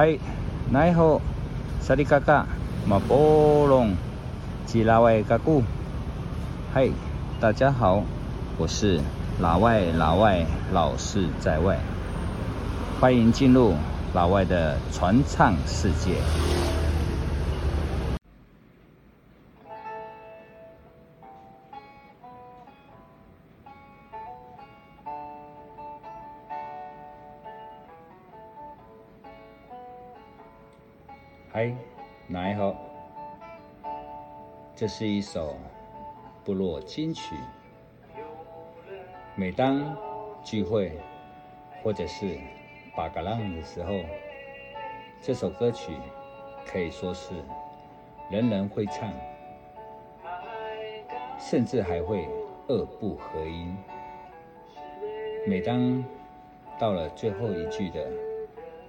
嗨，奈何萨利嘎嘎马波隆吉拉外嘎古。嗨，大家好，我是老外老外老是在外，欢迎进入老外的传唱世界。嗨，哪一好？这是一首部落金曲。每当聚会或者是巴嘎浪的时候，这首歌曲可以说是人人会唱，甚至还会二部合音。每当到了最后一句的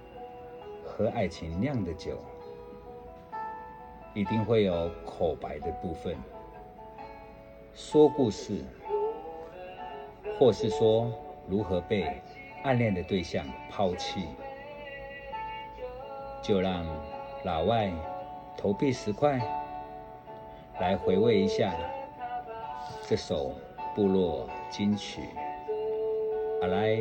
“和爱情酿的酒”。一定会有口白的部分，说故事，或是说如何被暗恋的对象抛弃，就让老外投币十块，来回味一下这首部落金曲，阿来。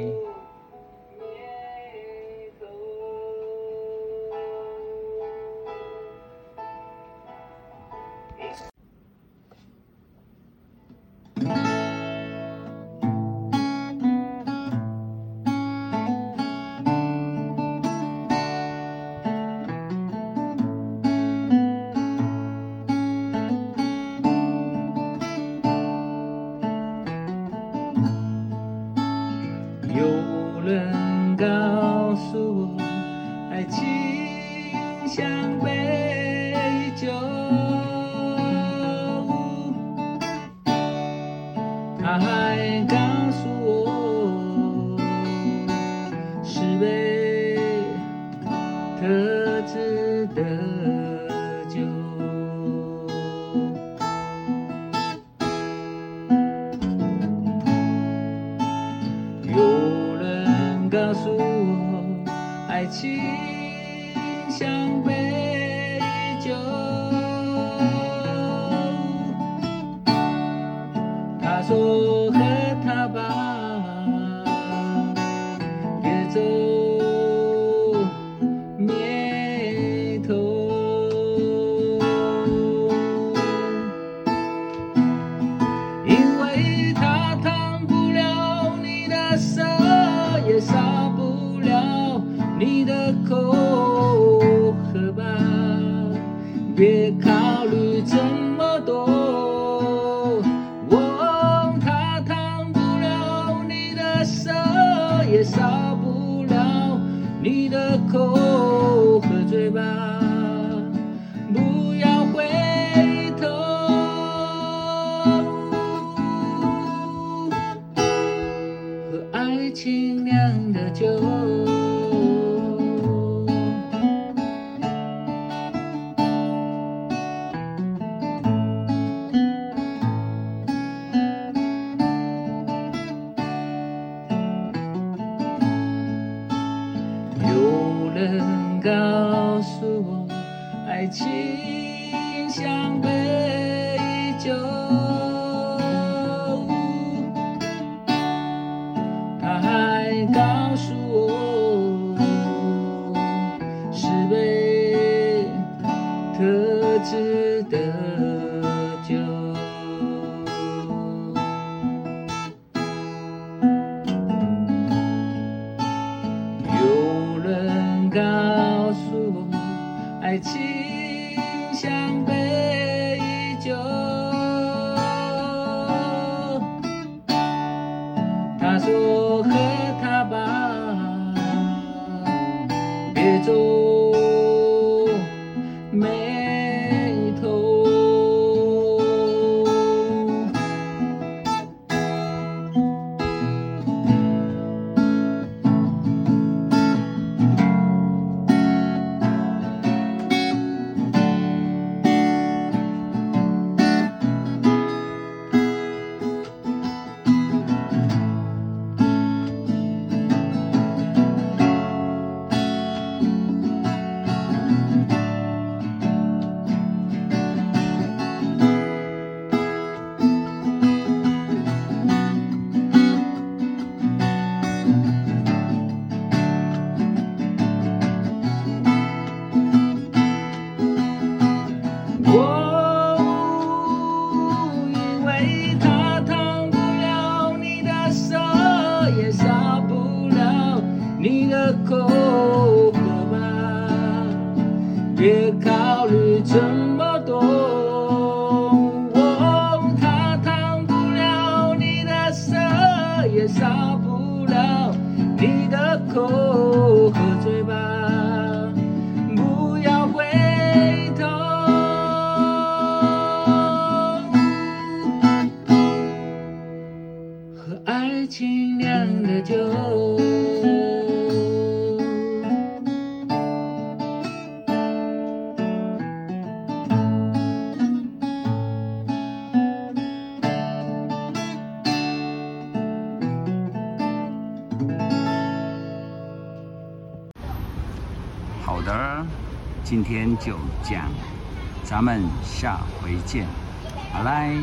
情相悲你的口，喝吧，别考虑这么多。哦，他烫不了你的手，也少不了你的口，喝醉吧，不要回头，和爱情酿。的酒，爱情像杯酒。说好的，今天就这样，咱们下回见。好嘞。